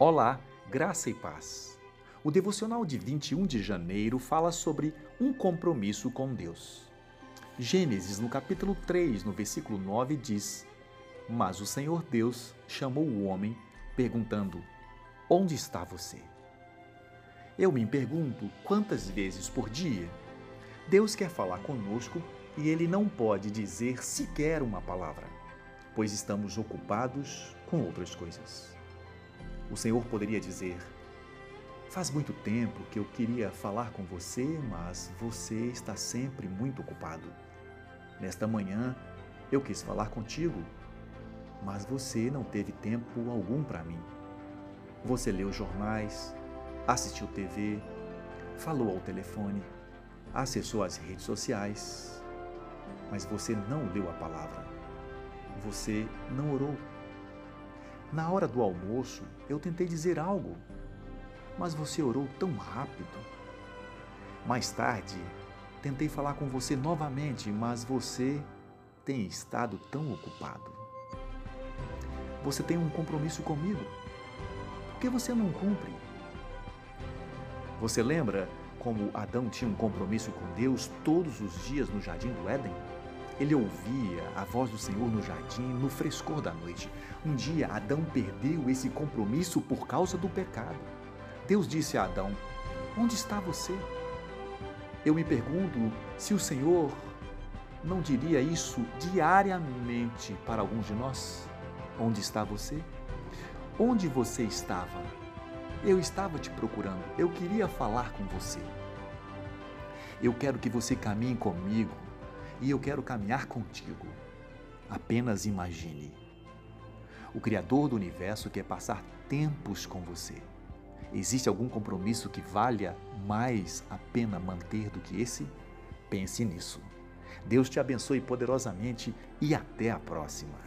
Olá, graça e paz. O devocional de 21 de janeiro fala sobre um compromisso com Deus. Gênesis, no capítulo 3, no versículo 9, diz: Mas o Senhor Deus chamou o homem, perguntando: Onde está você? Eu me pergunto quantas vezes por dia Deus quer falar conosco e ele não pode dizer sequer uma palavra, pois estamos ocupados com outras coisas. O Senhor poderia dizer: Faz muito tempo que eu queria falar com você, mas você está sempre muito ocupado. Nesta manhã eu quis falar contigo, mas você não teve tempo algum para mim. Você leu jornais, assistiu TV, falou ao telefone, acessou as redes sociais, mas você não leu a palavra. Você não orou. Na hora do almoço, eu tentei dizer algo, mas você orou tão rápido. Mais tarde, tentei falar com você novamente, mas você tem estado tão ocupado. Você tem um compromisso comigo. Por que você não cumpre? Você lembra como Adão tinha um compromisso com Deus todos os dias no jardim do Éden? Ele ouvia a voz do Senhor no jardim, no frescor da noite. Um dia, Adão perdeu esse compromisso por causa do pecado. Deus disse a Adão: Onde está você? Eu me pergunto se o Senhor não diria isso diariamente para alguns de nós. Onde está você? Onde você estava? Eu estava te procurando, eu queria falar com você. Eu quero que você caminhe comigo e eu quero caminhar contigo. Apenas imagine. O Criador do universo quer passar tempos com você. Existe algum compromisso que valha mais a pena manter do que esse? Pense nisso. Deus te abençoe poderosamente e até a próxima.